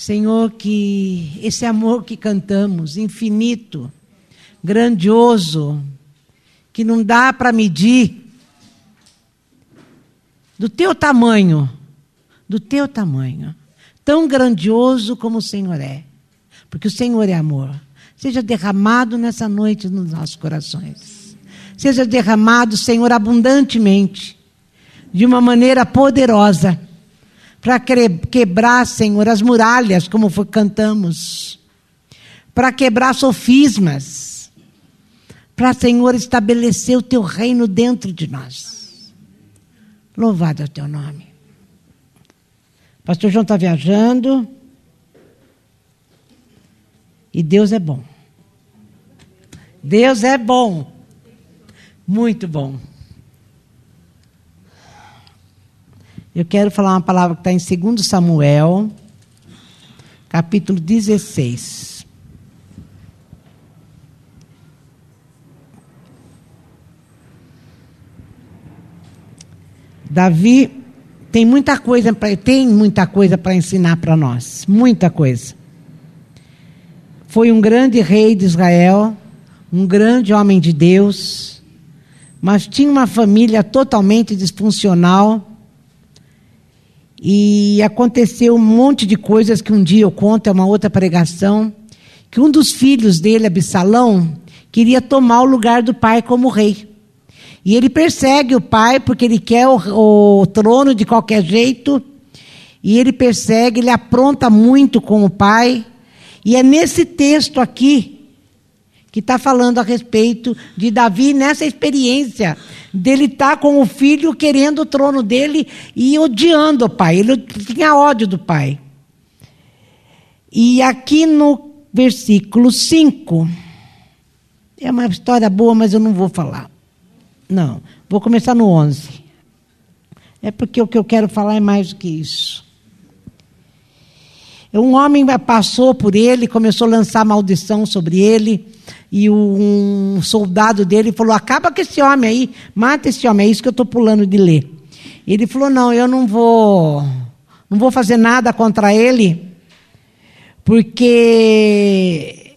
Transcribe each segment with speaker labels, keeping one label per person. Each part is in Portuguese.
Speaker 1: Senhor, que esse amor que cantamos, infinito, grandioso, que não dá para medir, do teu tamanho, do teu tamanho, tão grandioso como o Senhor é, porque o Senhor é amor, seja derramado nessa noite nos nossos corações, seja derramado, Senhor, abundantemente, de uma maneira poderosa, para quebrar, Senhor, as muralhas, como foi, cantamos, para quebrar sofismas, para, Senhor, estabelecer o teu reino dentro de nós. Louvado é o teu nome. Pastor João está viajando. E Deus é bom. Deus é bom. Muito bom. Eu quero falar uma palavra que está em 2 Samuel, capítulo 16. Davi tem muita coisa para tem muita coisa para ensinar para nós, muita coisa. Foi um grande rei de Israel, um grande homem de Deus, mas tinha uma família totalmente disfuncional. E aconteceu um monte de coisas que um dia eu conto, é uma outra pregação, que um dos filhos dele, Absalão, queria tomar o lugar do pai como rei. E ele persegue o pai porque ele quer o, o trono de qualquer jeito. E ele persegue, ele apronta muito com o pai. E é nesse texto aqui que está falando a respeito de Davi nessa experiência dele estar tá com o filho querendo o trono dele e odiando o pai. Ele tinha ódio do pai. E aqui no versículo 5, é uma história boa, mas eu não vou falar. Não, vou começar no 11. É porque o que eu quero falar é mais do que isso. Um homem passou por ele, começou a lançar maldição sobre ele, e um soldado dele falou: Acaba com esse homem aí, mata esse homem. É isso que eu estou pulando de ler. Ele falou: Não, eu não vou, não vou fazer nada contra ele, porque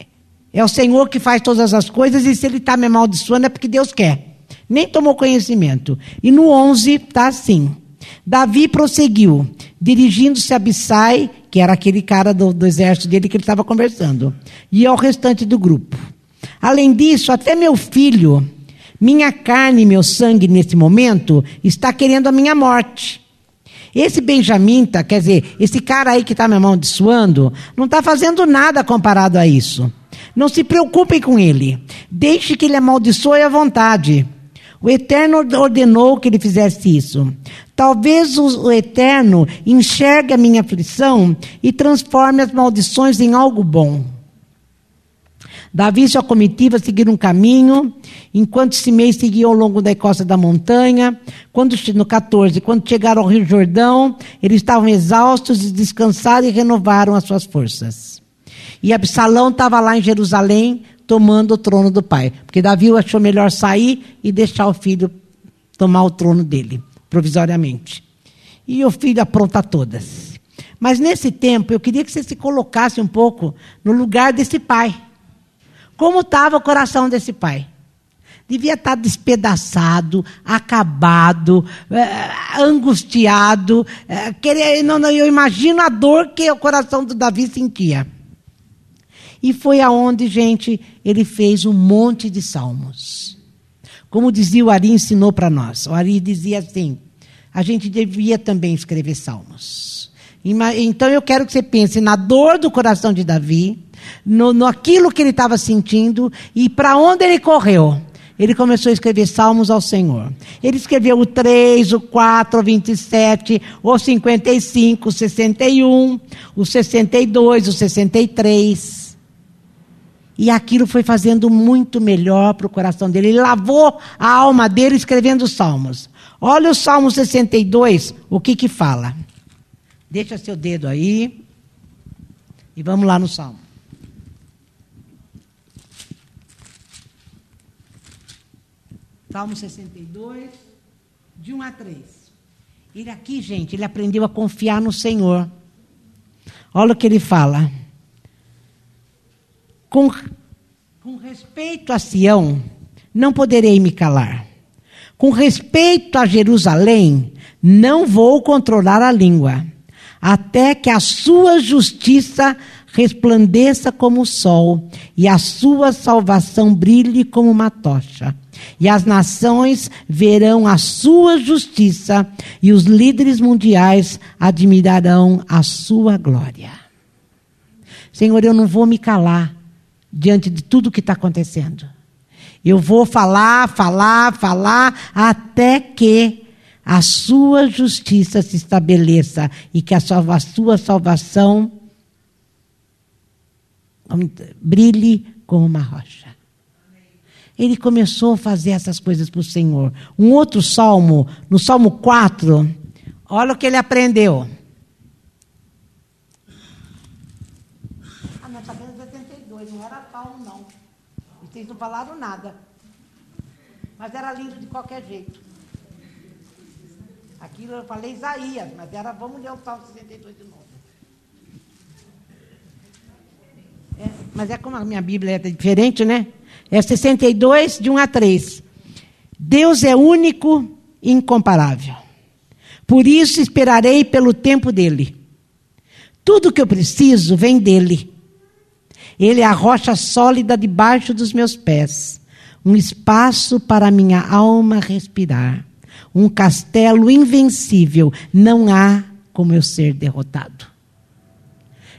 Speaker 1: é o Senhor que faz todas as coisas, e se ele está me amaldiçoando é porque Deus quer nem tomou conhecimento. E no 11 está assim: Davi prosseguiu, dirigindo-se a Abissai, que era aquele cara do, do exército dele que ele estava conversando, e ao restante do grupo. Além disso, até meu filho, minha carne e meu sangue nesse momento, está querendo a minha morte. Esse benjamita, quer dizer, esse cara aí que está me amaldiçoando, não está fazendo nada comparado a isso. Não se preocupem com ele. Deixe que ele amaldiçoe à vontade. O Eterno ordenou que ele fizesse isso. Talvez o, Eterno enxergue a minha aflição e transforme as maldições em algo bom. Davi e sua comitiva seguiram um caminho, enquanto Simei seguia ao longo da costa da montanha. Quando, no 14, quando chegaram ao Rio Jordão, eles estavam exaustos e descansaram e renovaram as suas forças. E Absalão estava lá em Jerusalém, tomando o trono do pai. Porque Davi achou melhor sair e deixar o filho tomar o trono dele, provisoriamente. E o filho apronta todas. Mas nesse tempo, eu queria que você se colocasse um pouco no lugar desse pai. Como estava o coração desse pai? Devia estar despedaçado, acabado, eh, angustiado. Querer, não, não, eu imagino a dor que o coração do Davi sentia. E foi aonde, gente, ele fez um monte de salmos. Como dizia o Ari, ensinou para nós. O Ari dizia assim: a gente devia também escrever salmos. Então eu quero que você pense na dor do coração de Davi, no, no aquilo que ele estava sentindo e para onde ele correu. Ele começou a escrever salmos ao Senhor. Ele escreveu o 3, o 4, o 27, o 55, o 61, o 62, o 63. E aquilo foi fazendo muito melhor para o coração dele. Ele lavou a alma dele escrevendo os salmos. Olha o Salmo 62, o que que fala. Deixa seu dedo aí. E vamos lá no Salmo. Salmo 62, de 1 a 3. Ele aqui, gente, ele aprendeu a confiar no Senhor. Olha o que ele fala. Com, com respeito a Sião, não poderei me calar. Com respeito a Jerusalém, não vou controlar a língua, até que a sua justiça resplandeça como o sol e a sua salvação brilhe como uma tocha. E as nações verão a sua justiça e os líderes mundiais admirarão a sua glória. Senhor, eu não vou me calar diante de tudo que está acontecendo. Eu vou falar, falar, falar, até que a sua justiça se estabeleça e que a, salva, a sua salvação brilhe como uma rocha. Ele começou a fazer essas coisas para o Senhor. Um outro salmo, no Salmo 4, olha o que ele aprendeu. Vocês não falaram nada. Mas era lindo de qualquer jeito. Aquilo eu falei Isaías, mas era, vamos ler o Salmo 62 de novo. É, mas é como a minha Bíblia é diferente, né? É 62, de 1 a 3. Deus é único e incomparável. Por isso esperarei pelo tempo dele. Tudo que eu preciso vem dele. Ele é a rocha sólida debaixo dos meus pés, um espaço para minha alma respirar, um castelo invencível. Não há como eu ser derrotado.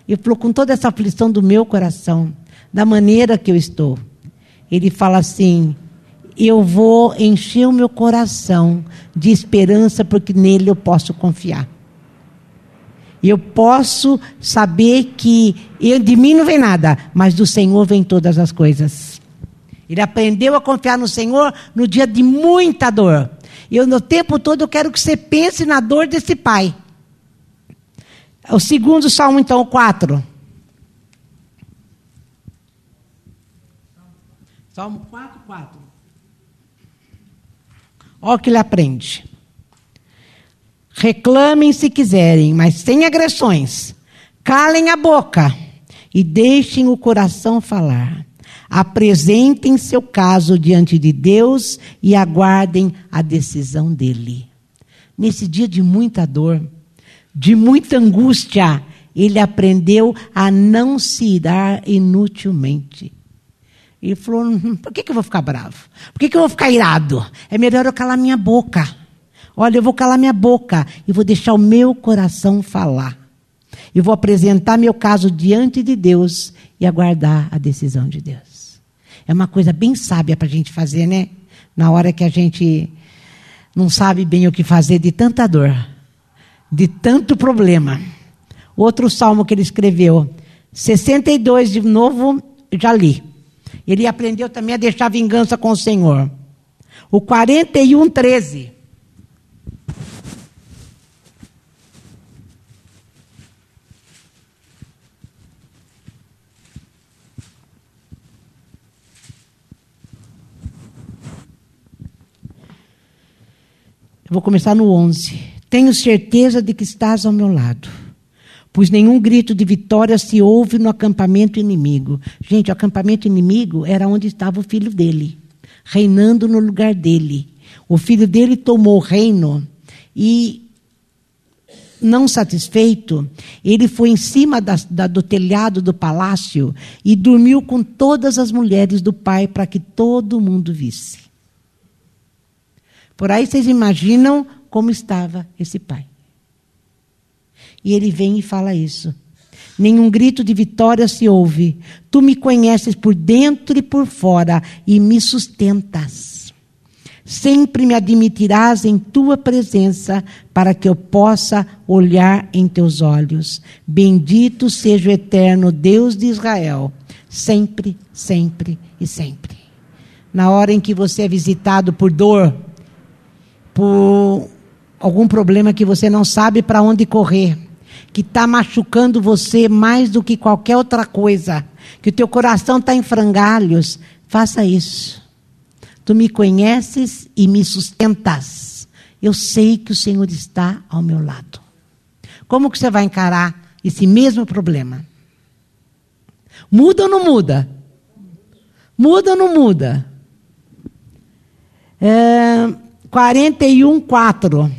Speaker 1: E falou com toda essa aflição do meu coração, da maneira que eu estou. Ele fala assim: eu vou encher o meu coração de esperança, porque nele eu posso confiar. Eu posso saber que de mim não vem nada, mas do Senhor vem todas as coisas. Ele aprendeu a confiar no Senhor no dia de muita dor. Eu, no tempo todo, eu quero que você pense na dor desse pai. O segundo salmo, então, o 4. Salmo 4, 4. Olha o que ele aprende. Reclamem se quiserem, mas sem agressões. Calem a boca e deixem o coração falar. Apresentem seu caso diante de Deus e aguardem a decisão dele. Nesse dia de muita dor, de muita angústia, ele aprendeu a não se irar inutilmente. Ele falou: hum, por que, que eu vou ficar bravo? Por que, que eu vou ficar irado? É melhor eu calar minha boca. Olha, eu vou calar minha boca e vou deixar o meu coração falar. Eu vou apresentar meu caso diante de Deus e aguardar a decisão de Deus. É uma coisa bem sábia para a gente fazer, né? Na hora que a gente não sabe bem o que fazer de tanta dor, de tanto problema. Outro salmo que ele escreveu, 62 de novo, já li. Ele aprendeu também a deixar vingança com o Senhor. O 41, 13. Vou começar no 11. Tenho certeza de que estás ao meu lado, pois nenhum grito de vitória se ouve no acampamento inimigo. Gente, o acampamento inimigo era onde estava o filho dele, reinando no lugar dele. O filho dele tomou o reino e, não satisfeito, ele foi em cima da, da, do telhado do palácio e dormiu com todas as mulheres do pai para que todo mundo visse. Por aí vocês imaginam como estava esse pai. E ele vem e fala isso. Nenhum grito de vitória se ouve. Tu me conheces por dentro e por fora e me sustentas. Sempre me admitirás em tua presença para que eu possa olhar em teus olhos. Bendito seja o eterno Deus de Israel, sempre, sempre e sempre. Na hora em que você é visitado por dor, por algum problema que você não sabe para onde correr, que está machucando você mais do que qualquer outra coisa, que o teu coração está em frangalhos, faça isso. Tu me conheces e me sustentas. Eu sei que o Senhor está ao meu lado. Como que você vai encarar esse mesmo problema. Muda ou não muda? Muda ou não muda? É, 41, 4.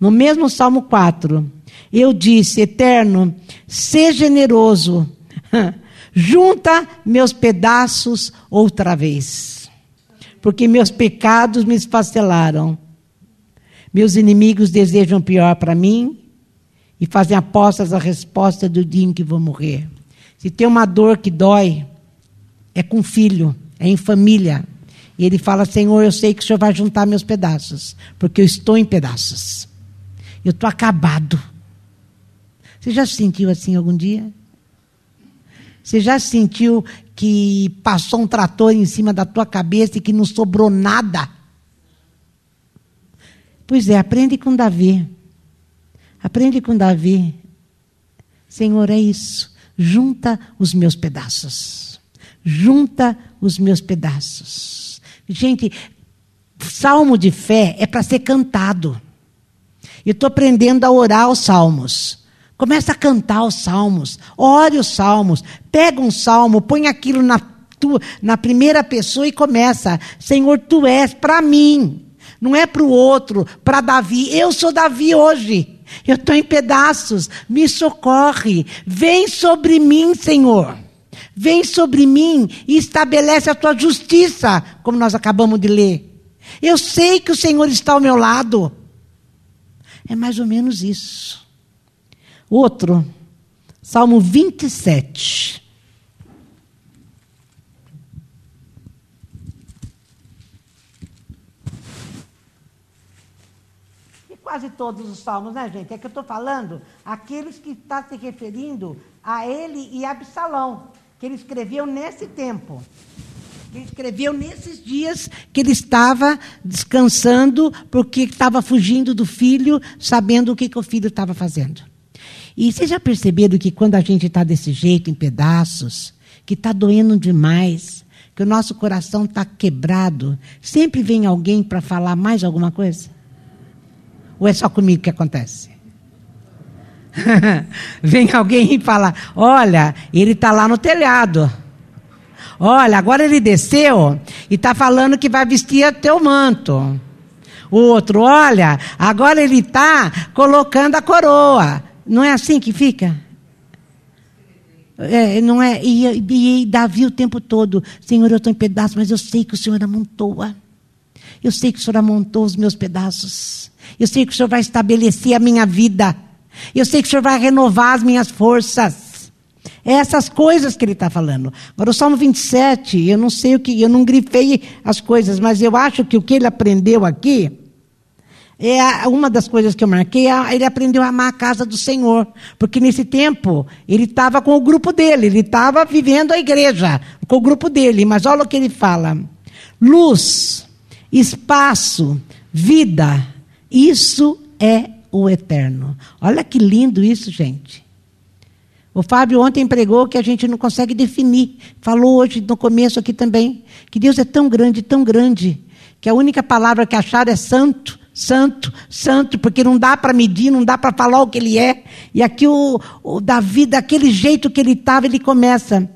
Speaker 1: No mesmo Salmo 4. Eu disse, Eterno, seja generoso, junta meus pedaços outra vez, porque meus pecados me esfacelaram. Meus inimigos desejam pior para mim e fazem apostas a resposta do dia em que vou morrer. Se tem uma dor que dói, é com filho, é em família. E ele fala: Senhor, eu sei que o Senhor vai juntar meus pedaços, porque eu estou em pedaços. Eu estou acabado. Você já se sentiu assim algum dia? Você já sentiu que passou um trator em cima da tua cabeça e que não sobrou nada? Pois é, aprende com Davi. Aprende com Davi. Senhor, é isso. Junta os meus pedaços. Junta os meus pedaços. Gente, salmo de fé é para ser cantado. Eu estou aprendendo a orar os salmos. Começa a cantar os salmos. Ore os salmos. Pega um salmo, põe aquilo na, na primeira pessoa e começa. Senhor, tu és para mim não é para o outro, para Davi. Eu sou Davi hoje. Eu estou em pedaços. Me socorre. Vem sobre mim, Senhor. Vem sobre mim e estabelece a tua justiça, como nós acabamos de ler. Eu sei que o Senhor está ao meu lado. É mais ou menos isso. Outro, Salmo 27. quase todos os salmos, né, gente? É que eu estou falando aqueles que está se referindo a ele e a Absalão, que ele escreveu nesse tempo. Que ele escreveu nesses dias que ele estava descansando, porque estava fugindo do filho, sabendo o que, que o filho estava fazendo. E vocês já perceberam que quando a gente está desse jeito, em pedaços, que está doendo demais, que o nosso coração está quebrado, sempre vem alguém para falar mais alguma coisa? Ou é só comigo que acontece? Vem alguém e fala: Olha, ele está lá no telhado. Olha, agora ele desceu e está falando que vai vestir teu manto. O outro, olha, agora ele está colocando a coroa. Não é assim que fica? É, não é? E, e, Davi o tempo todo, Senhor, eu estou em pedaços, mas eu sei que o Senhor amontoa. Eu sei que o Senhor amontou os meus pedaços. Eu sei que o Senhor vai estabelecer a minha vida. Eu sei que o Senhor vai renovar as minhas forças. É essas coisas que ele está falando. Agora, o Salmo 27, eu não sei o que, eu não grifei as coisas, mas eu acho que o que ele aprendeu aqui, é uma das coisas que eu marquei, é ele aprendeu a amar a casa do Senhor. Porque nesse tempo, ele estava com o grupo dele, ele estava vivendo a igreja, com o grupo dele. Mas olha o que ele fala: luz, espaço, vida isso é o eterno. Olha que lindo isso, gente. O Fábio ontem pregou que a gente não consegue definir. Falou hoje no começo aqui também que Deus é tão grande, tão grande, que a única palavra que acharam é santo, santo, santo, porque não dá para medir, não dá para falar o que ele é. E aqui o, o Davi, daquele jeito que ele estava, ele começa: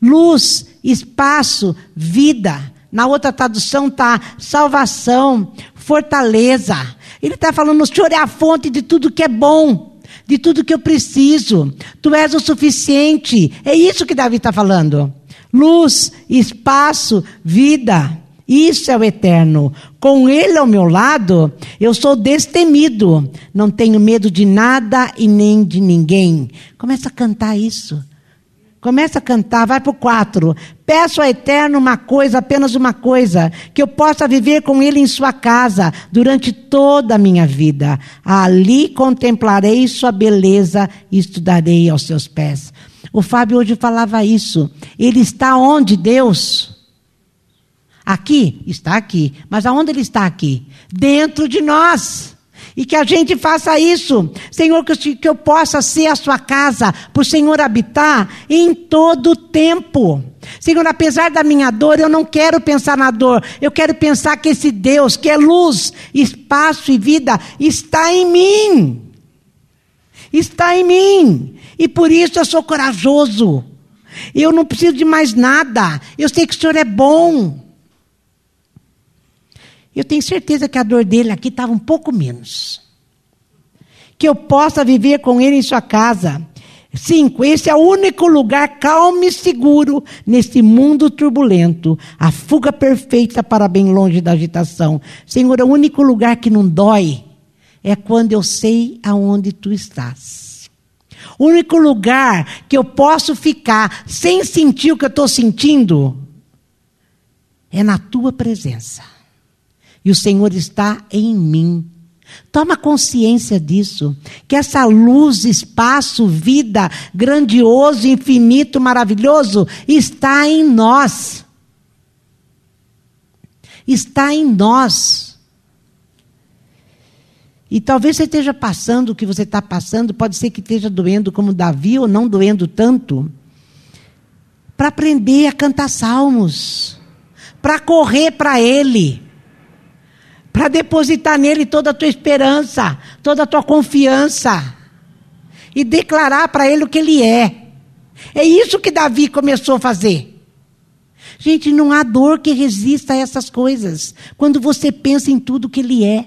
Speaker 1: luz, espaço, vida. Na outra tradução está salvação, fortaleza. Ele está falando: o Senhor é a fonte de tudo que é bom, de tudo que eu preciso. Tu és o suficiente. É isso que Davi está falando. Luz, espaço, vida. Isso é o eterno. Com ele ao meu lado, eu sou destemido. Não tenho medo de nada e nem de ninguém. Começa a cantar isso. Começa a cantar, vai para o 4. Peço ao Eterno uma coisa, apenas uma coisa, que eu possa viver com Ele em Sua casa durante toda a minha vida. Ali contemplarei Sua beleza e estudarei aos seus pés. O Fábio hoje falava isso. Ele está onde, Deus? Aqui? Está aqui. Mas aonde Ele está aqui? Dentro de nós. E que a gente faça isso. Senhor, que eu possa ser a sua casa, para o Senhor habitar em todo o tempo. Senhor, apesar da minha dor, eu não quero pensar na dor. Eu quero pensar que esse Deus, que é luz, espaço e vida, está em mim. está em mim. E por isso eu sou corajoso. Eu não preciso de mais nada. Eu sei que o Senhor é bom. Eu tenho certeza que a dor dele aqui estava um pouco menos. Que eu possa viver com ele em sua casa. Cinco, esse é o único lugar calmo e seguro nesse mundo turbulento. A fuga perfeita para bem longe da agitação. Senhor, é o único lugar que não dói é quando eu sei aonde tu estás. O único lugar que eu posso ficar sem sentir o que eu estou sentindo é na tua presença. E o Senhor está em mim. Toma consciência disso, que essa luz, espaço, vida, grandioso, infinito, maravilhoso, está em nós. Está em nós. E talvez você esteja passando o que você está passando, pode ser que esteja doendo como Davi ou não doendo tanto, para aprender a cantar salmos, para correr para Ele para depositar nele toda a tua esperança, toda a tua confiança e declarar para ele o que ele é. É isso que Davi começou a fazer. Gente, não há dor que resista a essas coisas. Quando você pensa em tudo que ele é.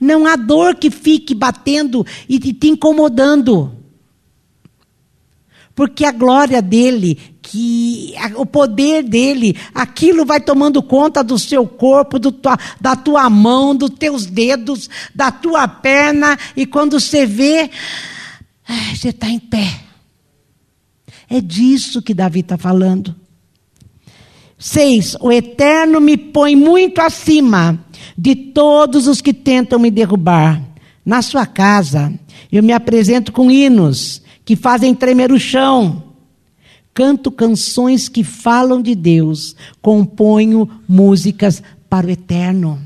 Speaker 1: Não há dor que fique batendo e te incomodando. Porque a glória dele, que o poder dele, aquilo vai tomando conta do seu corpo, do tua, da tua mão, dos teus dedos, da tua perna, e quando você vê, você está em pé. É disso que Davi está falando. Seis, o Eterno me põe muito acima de todos os que tentam me derrubar. Na sua casa, eu me apresento com hinos que fazem tremer o chão. Canto canções que falam de Deus, componho músicas para o eterno.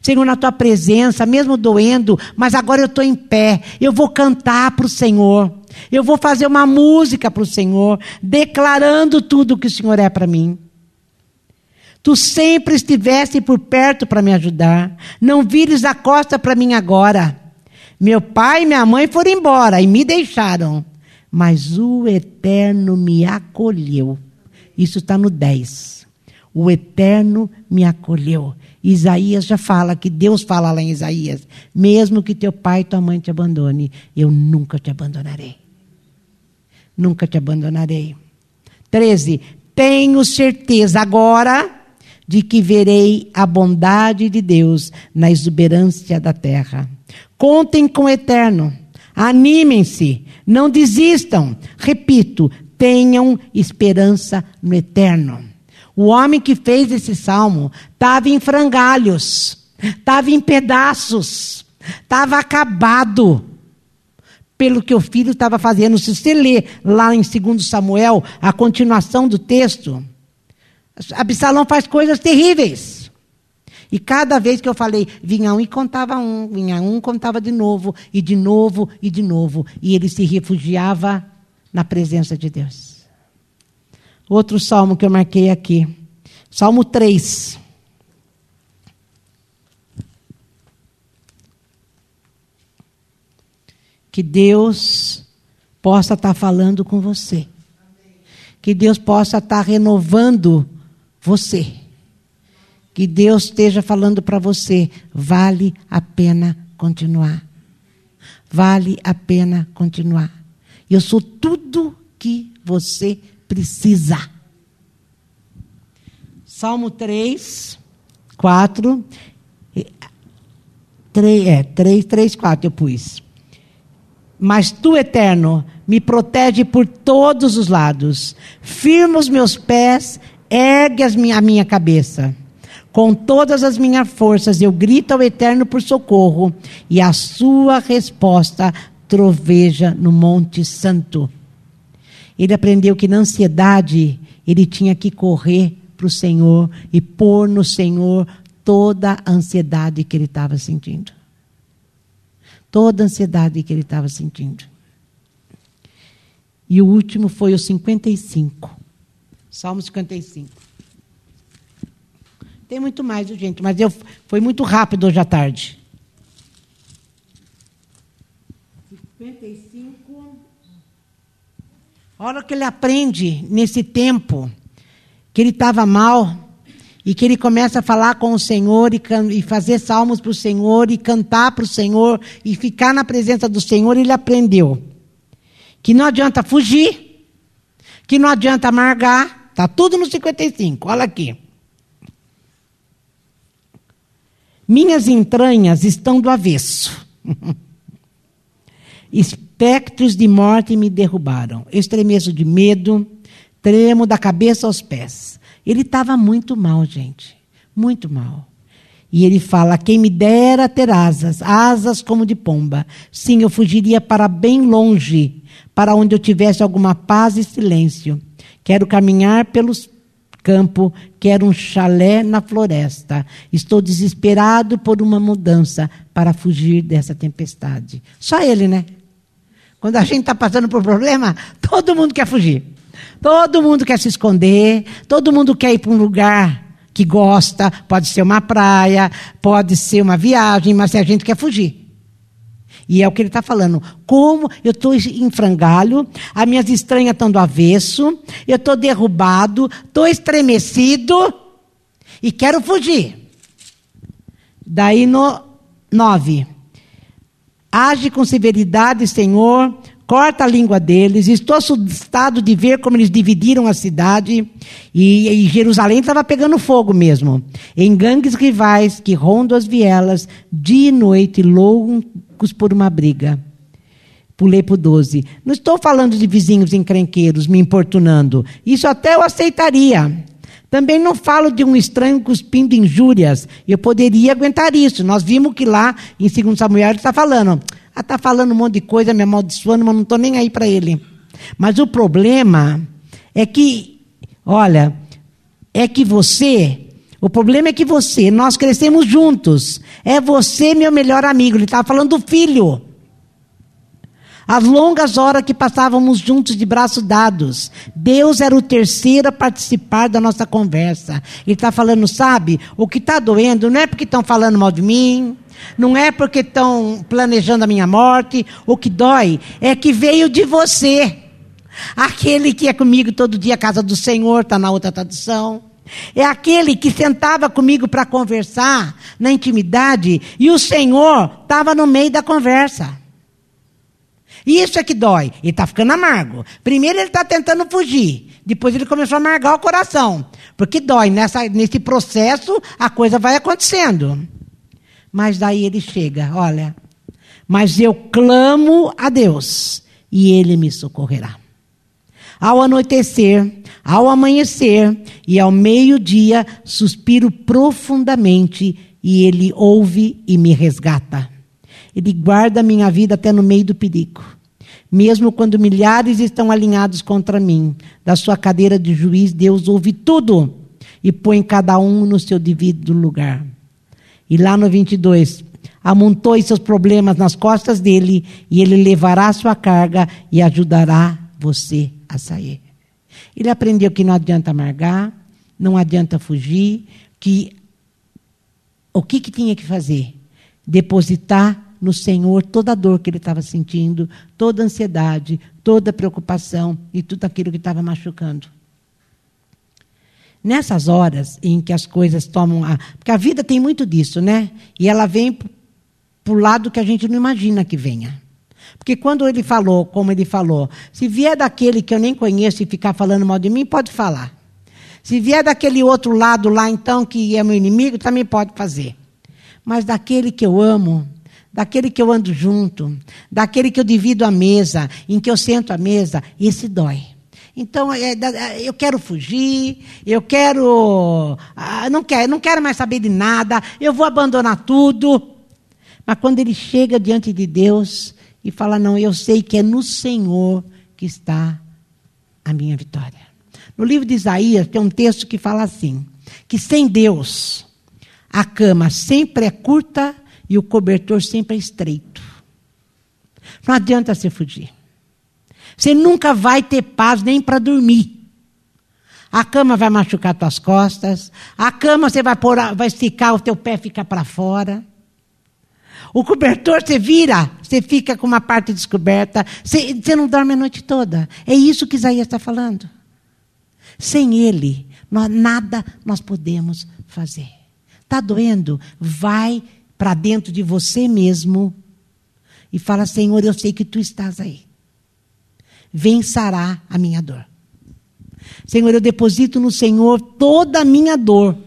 Speaker 1: Senhor, na tua presença, mesmo doendo, mas agora eu estou em pé, eu vou cantar para o Senhor, eu vou fazer uma música para o Senhor, declarando tudo o que o Senhor é para mim. Tu sempre estiveste por perto para me ajudar, não vires a costa para mim agora. Meu pai e minha mãe foram embora e me deixaram, mas o Eterno me acolheu. Isso está no 10. O Eterno me acolheu. Isaías já fala, que Deus fala lá em Isaías: mesmo que teu pai e tua mãe te abandone, eu nunca te abandonarei. Nunca te abandonarei. 13. Tenho certeza agora de que verei a bondade de Deus na exuberância da terra. Contem com o eterno. Animem-se. Não desistam. Repito, tenham esperança no eterno. O homem que fez esse salmo estava em frangalhos, estava em pedaços, estava acabado pelo que o filho estava fazendo. Se você ler lá em 2 Samuel, a continuação do texto, Absalão faz coisas terríveis. E cada vez que eu falei, vinha um e contava um, vinha um, contava de novo, e de novo, e de novo. E ele se refugiava na presença de Deus. Outro salmo que eu marquei aqui. Salmo 3. Que Deus possa estar falando com você. Que Deus possa estar renovando você que Deus esteja falando para você, vale a pena continuar. Vale a pena continuar. Eu sou tudo que você precisa. Salmo 3, 4. 3, é, 3, 3, 4 eu pus. Mas tu, eterno, me protege por todos os lados. Firma os meus pés, ergue a minha cabeça. Com todas as minhas forças eu grito ao Eterno por socorro, e a sua resposta troveja no Monte Santo. Ele aprendeu que na ansiedade ele tinha que correr para o Senhor e pôr no Senhor toda a ansiedade que ele estava sentindo. Toda a ansiedade que ele estava sentindo. E o último foi o 55. Salmo 55. Tem muito mais, gente, mas eu, foi muito rápido hoje à tarde. 55. A hora que ele aprende nesse tempo que ele estava mal e que ele começa a falar com o Senhor e, e fazer salmos para o Senhor e cantar para o Senhor e ficar na presença do Senhor, ele aprendeu que não adianta fugir, que não adianta amargar, está tudo no 55, olha aqui. Minhas entranhas estão do avesso. Espectros de morte me derrubaram. Eu estremeço de medo, tremo da cabeça aos pés. Ele estava muito mal, gente. Muito mal. E ele fala: Quem me dera ter asas, asas como de pomba. Sim, eu fugiria para bem longe, para onde eu tivesse alguma paz e silêncio. Quero caminhar pelos campos, quero um chalé na floresta. Estou desesperado por uma mudança para fugir dessa tempestade. Só ele, né? Quando a gente está passando por problema, todo mundo quer fugir. Todo mundo quer se esconder, todo mundo quer ir para um lugar que gosta, pode ser uma praia, pode ser uma viagem, mas a gente quer fugir. E é o que ele está falando. Como eu estou em frangalho, as minhas estranhas estão do avesso, eu estou derrubado, estou estremecido e quero fugir. Daí no 9. Age com severidade, Senhor, corta a língua deles. Estou assustado de ver como eles dividiram a cidade. E, e Jerusalém estava pegando fogo mesmo. Em gangues rivais que rondam as vielas, dia e noite, loucos por uma briga. Pulei para o 12. Não estou falando de vizinhos encrenqueiros me importunando. Isso até eu aceitaria. Também não falo de um estranho cuspindo injúrias. Eu poderia aguentar isso. Nós vimos que lá, em 2 Samuel, ele está falando. Ah, está falando um monte de coisa, me amaldiçoando, mas não estou nem aí para ele. Mas o problema é que, olha, é que você, o problema é que você, nós crescemos juntos. É você meu melhor amigo. Ele estava falando do filho. As longas horas que passávamos juntos de braços dados. Deus era o terceiro a participar da nossa conversa. Ele está falando, sabe, o que está doendo não é porque estão falando mal de mim, não é porque estão planejando a minha morte. O que dói é que veio de você. Aquele que é comigo todo dia, a casa do Senhor, está na outra tradução. É aquele que sentava comigo para conversar na intimidade e o Senhor estava no meio da conversa. Isso é que dói. Ele está ficando amargo. Primeiro ele está tentando fugir. Depois ele começou a amargar o coração. Porque dói. Nessa, nesse processo, a coisa vai acontecendo. Mas daí ele chega, olha. Mas eu clamo a Deus e ele me socorrerá. Ao anoitecer, ao amanhecer e ao meio-dia, suspiro profundamente e ele ouve e me resgata. Ele guarda minha vida até no meio do perigo. Mesmo quando milhares estão alinhados contra mim, da sua cadeira de juiz, Deus ouve tudo e põe cada um no seu devido lugar. E lá no 22, amontoe seus problemas nas costas dele e ele levará sua carga e ajudará você a sair. Ele aprendeu que não adianta amargar, não adianta fugir, que o que, que tinha que fazer? Depositar no Senhor toda a dor que ele estava sentindo, toda a ansiedade, toda a preocupação e tudo aquilo que estava machucando. Nessas horas em que as coisas tomam a. Porque a vida tem muito disso, né? E ela vem para o lado que a gente não imagina que venha. Porque quando ele falou, como ele falou, se vier daquele que eu nem conheço e ficar falando mal de mim, pode falar. Se vier daquele outro lado lá, então, que é meu inimigo, também pode fazer. Mas daquele que eu amo, daquele que eu ando junto, daquele que eu divido a mesa, em que eu sento à mesa, esse dói. Então, é, é, eu quero fugir, eu quero. Ah, não quero, não quero mais saber de nada, eu vou abandonar tudo. Mas quando ele chega diante de Deus e fala: Não, eu sei que é no Senhor que está a minha vitória. No livro de Isaías tem um texto que fala assim: que sem Deus a cama sempre é curta e o cobertor sempre é estreito. Não adianta você fugir. Você nunca vai ter paz nem para dormir. A cama vai machucar tuas costas. A cama você vai, pôr, vai esticar, o teu pé fica para fora. O cobertor você vira, você fica com uma parte descoberta, você, você não dorme a noite toda. É isso que Isaías está falando. Sem ele, nós, nada nós podemos fazer. Está doendo? Vai para dentro de você mesmo e fala: Senhor, eu sei que tu estás aí. Sarar a minha dor. Senhor, eu deposito no Senhor toda a minha dor,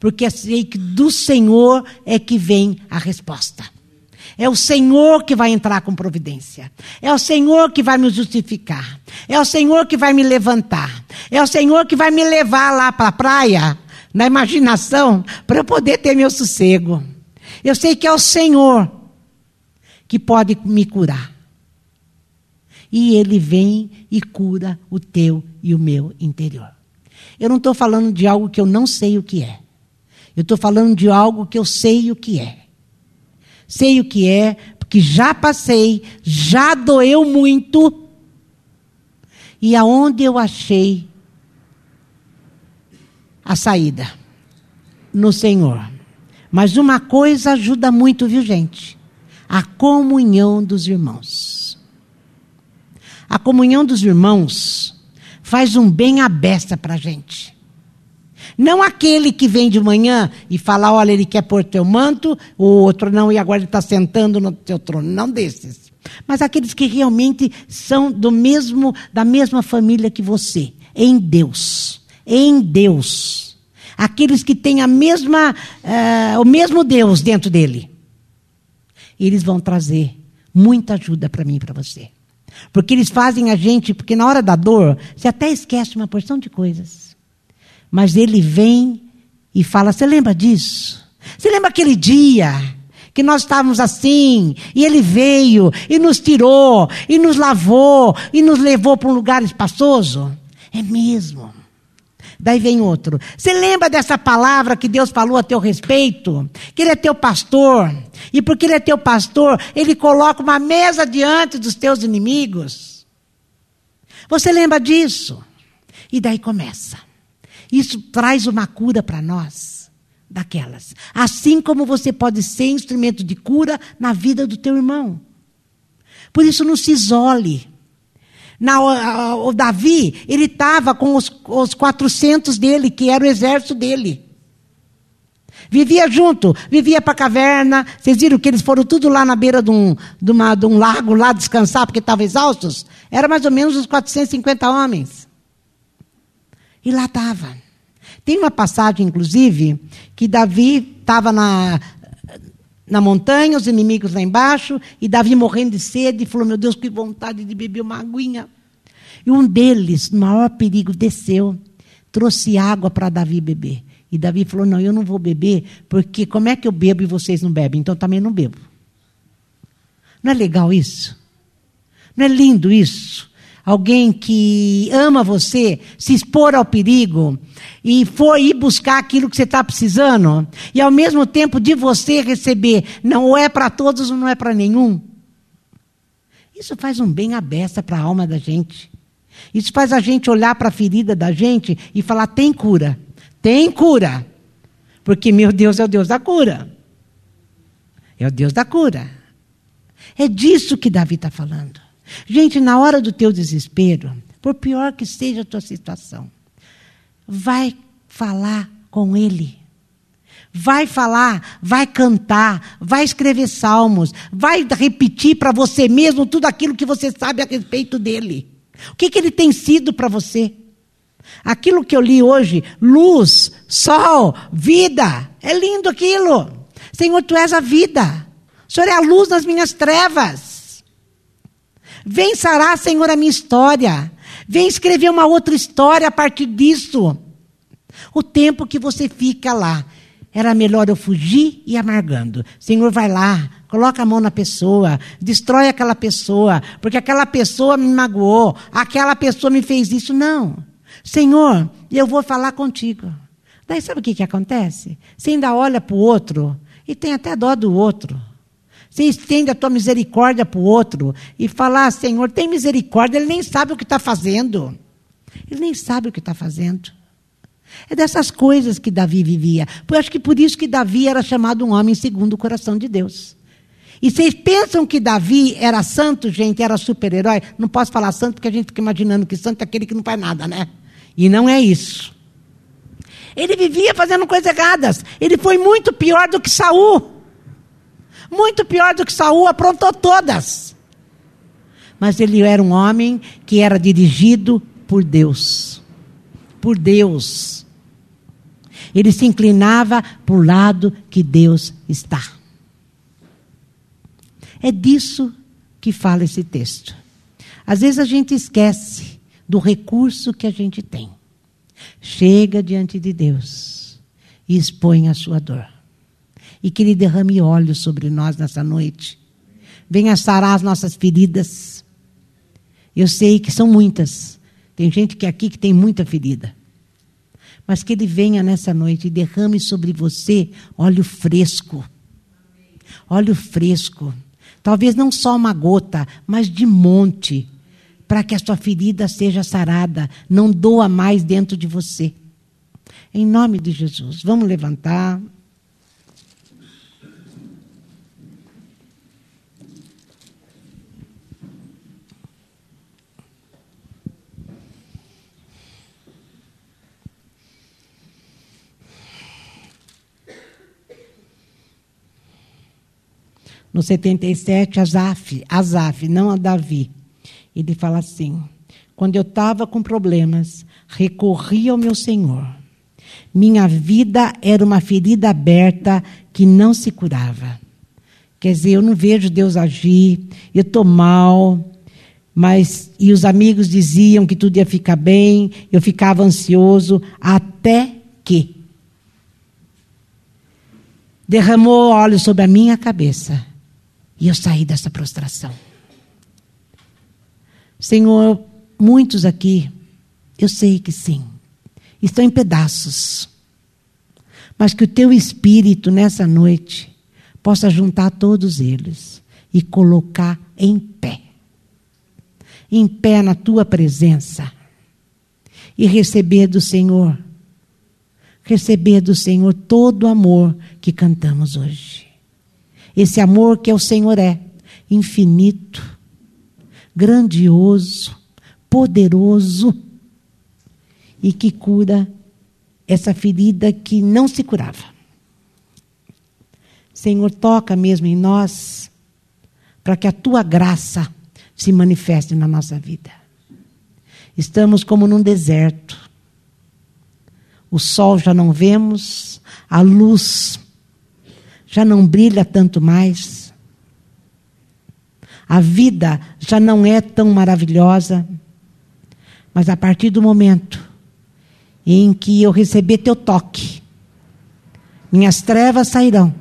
Speaker 1: porque sei que do Senhor é que vem a resposta. É o Senhor que vai entrar com providência. É o Senhor que vai me justificar. É o Senhor que vai me levantar. É o Senhor que vai me levar lá para a praia, na imaginação, para eu poder ter meu sossego. Eu sei que é o Senhor que pode me curar. E Ele vem e cura o teu e o meu interior. Eu não estou falando de algo que eu não sei o que é. Eu estou falando de algo que eu sei o que é. Sei o que é, porque já passei, já doeu muito. E aonde eu achei a saída? No Senhor. Mas uma coisa ajuda muito, viu, gente? A comunhão dos irmãos. A comunhão dos irmãos faz um bem à beça para a gente. Não aquele que vem de manhã e fala, olha, ele quer pôr teu manto, o outro não, e agora ele está sentando no teu trono. Não desses. Mas aqueles que realmente são do mesmo, da mesma família que você, em Deus. Em Deus. Aqueles que têm a mesma, uh, o mesmo Deus dentro dele. Eles vão trazer muita ajuda para mim e para você. Porque eles fazem a gente, porque na hora da dor, você até esquece uma porção de coisas. Mas ele vem e fala: Você lembra disso? Você lembra aquele dia que nós estávamos assim, e ele veio e nos tirou, e nos lavou, e nos levou para um lugar espaçoso? É mesmo. Daí vem outro. Você lembra dessa palavra que Deus falou a teu respeito? Que Ele é teu pastor. E porque Ele é teu pastor, Ele coloca uma mesa diante dos teus inimigos. Você lembra disso? E daí começa. Isso traz uma cura para nós, daquelas. Assim como você pode ser instrumento de cura na vida do teu irmão. Por isso, não se isole. Na, o Davi, ele estava com os, os 400 dele, que era o exército dele. Vivia junto, vivia para a caverna. Vocês viram que eles foram tudo lá na beira de um, de uma, de um lago, lá descansar, porque estavam exaustos? Era mais ou menos uns 450 homens. E lá estava. Tem uma passagem, inclusive, que Davi estava na, na montanha, os inimigos lá embaixo, e Davi morrendo de sede, falou: Meu Deus, que vontade de beber uma aguinha. E um deles, no maior perigo, desceu, trouxe água para Davi beber. E Davi falou: Não, eu não vou beber, porque como é que eu bebo e vocês não bebem? Então também não bebo. Não é legal isso? Não é lindo isso? Alguém que ama você se expor ao perigo e for ir buscar aquilo que você está precisando, e ao mesmo tempo de você receber, não é para todos, não é para nenhum. Isso faz um bem à beça para a alma da gente. Isso faz a gente olhar para a ferida da gente e falar: tem cura, tem cura. Porque meu Deus é o Deus da cura. É o Deus da cura. É disso que Davi está falando. Gente, na hora do teu desespero, por pior que seja a tua situação, vai falar com Ele. Vai falar, vai cantar, vai escrever salmos, vai repetir para você mesmo tudo aquilo que você sabe a respeito dele. O que, que ele tem sido para você? Aquilo que eu li hoje, luz, sol, vida, é lindo aquilo. Senhor, tu és a vida. O Senhor é a luz nas minhas trevas. Vem sarar, Senhor, a minha história. Vem escrever uma outra história a partir disso. O tempo que você fica lá, era melhor eu fugir e amargando. Senhor, vai lá, coloca a mão na pessoa, destrói aquela pessoa, porque aquela pessoa me magoou, aquela pessoa me fez isso. Não. Senhor, eu vou falar contigo. Daí sabe o que, que acontece? Você ainda olha para o outro e tem até dó do outro. Você estende a tua misericórdia para o outro e fala, ah, Senhor, tem misericórdia, ele nem sabe o que está fazendo. Ele nem sabe o que está fazendo. É dessas coisas que Davi vivia. Eu acho que por isso que Davi era chamado um homem segundo o coração de Deus. E vocês pensam que Davi era santo, gente, era super-herói? Não posso falar santo porque a gente fica imaginando que santo é aquele que não faz nada, né? E não é isso. Ele vivia fazendo coisas erradas. Ele foi muito pior do que Saul. Muito pior do que Saul, aprontou todas. Mas ele era um homem que era dirigido por Deus. Por Deus. Ele se inclinava para o lado que Deus está. É disso que fala esse texto. Às vezes a gente esquece do recurso que a gente tem. Chega diante de Deus e expõe a sua dor. E que Ele derrame óleo sobre nós nessa noite. Venha sarar as nossas feridas. Eu sei que são muitas. Tem gente que aqui que tem muita ferida. Mas que Ele venha nessa noite e derrame sobre você óleo fresco. Óleo fresco Talvez não só uma gota, mas de monte, para que a sua ferida seja sarada, não doa mais dentro de você. Em nome de Jesus, vamos levantar. No 77, Azaf, Azaf, não a Davi, ele fala assim: quando eu estava com problemas, recorri ao meu Senhor. Minha vida era uma ferida aberta que não se curava. Quer dizer, eu não vejo Deus agir, eu estou mal, mas e os amigos diziam que tudo ia ficar bem, eu ficava ansioso, até que derramou óleo sobre a minha cabeça e eu saí dessa prostração. Senhor, muitos aqui, eu sei que sim, estão em pedaços. Mas que o teu espírito nessa noite possa juntar todos eles e colocar em pé. Em pé na tua presença. E receber do Senhor. Receber do Senhor todo o amor que cantamos hoje. Esse amor que é o Senhor é infinito, grandioso, poderoso e que cura essa ferida que não se curava. Senhor, toca mesmo em nós para que a tua graça se manifeste na nossa vida. Estamos como num deserto. O sol já não vemos, a luz já não brilha tanto mais. A vida já não é tão maravilhosa. Mas a partir do momento em que eu receber teu toque, minhas trevas sairão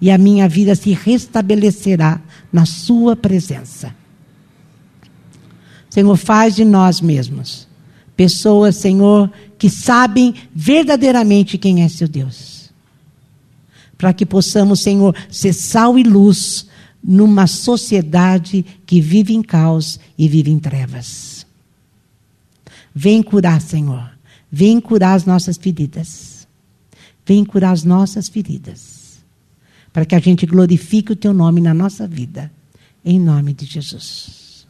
Speaker 1: e a minha vida se restabelecerá na Sua presença. Senhor, faz de nós mesmos pessoas, Senhor, que sabem verdadeiramente quem é seu Deus para que possamos, Senhor, ser sal e luz numa sociedade que vive em caos e vive em trevas. Vem curar, Senhor. Vem curar as nossas feridas. Vem curar as nossas feridas. Para que a gente glorifique o teu nome na nossa vida. Em nome de Jesus.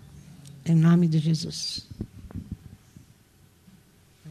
Speaker 1: Em nome de Jesus.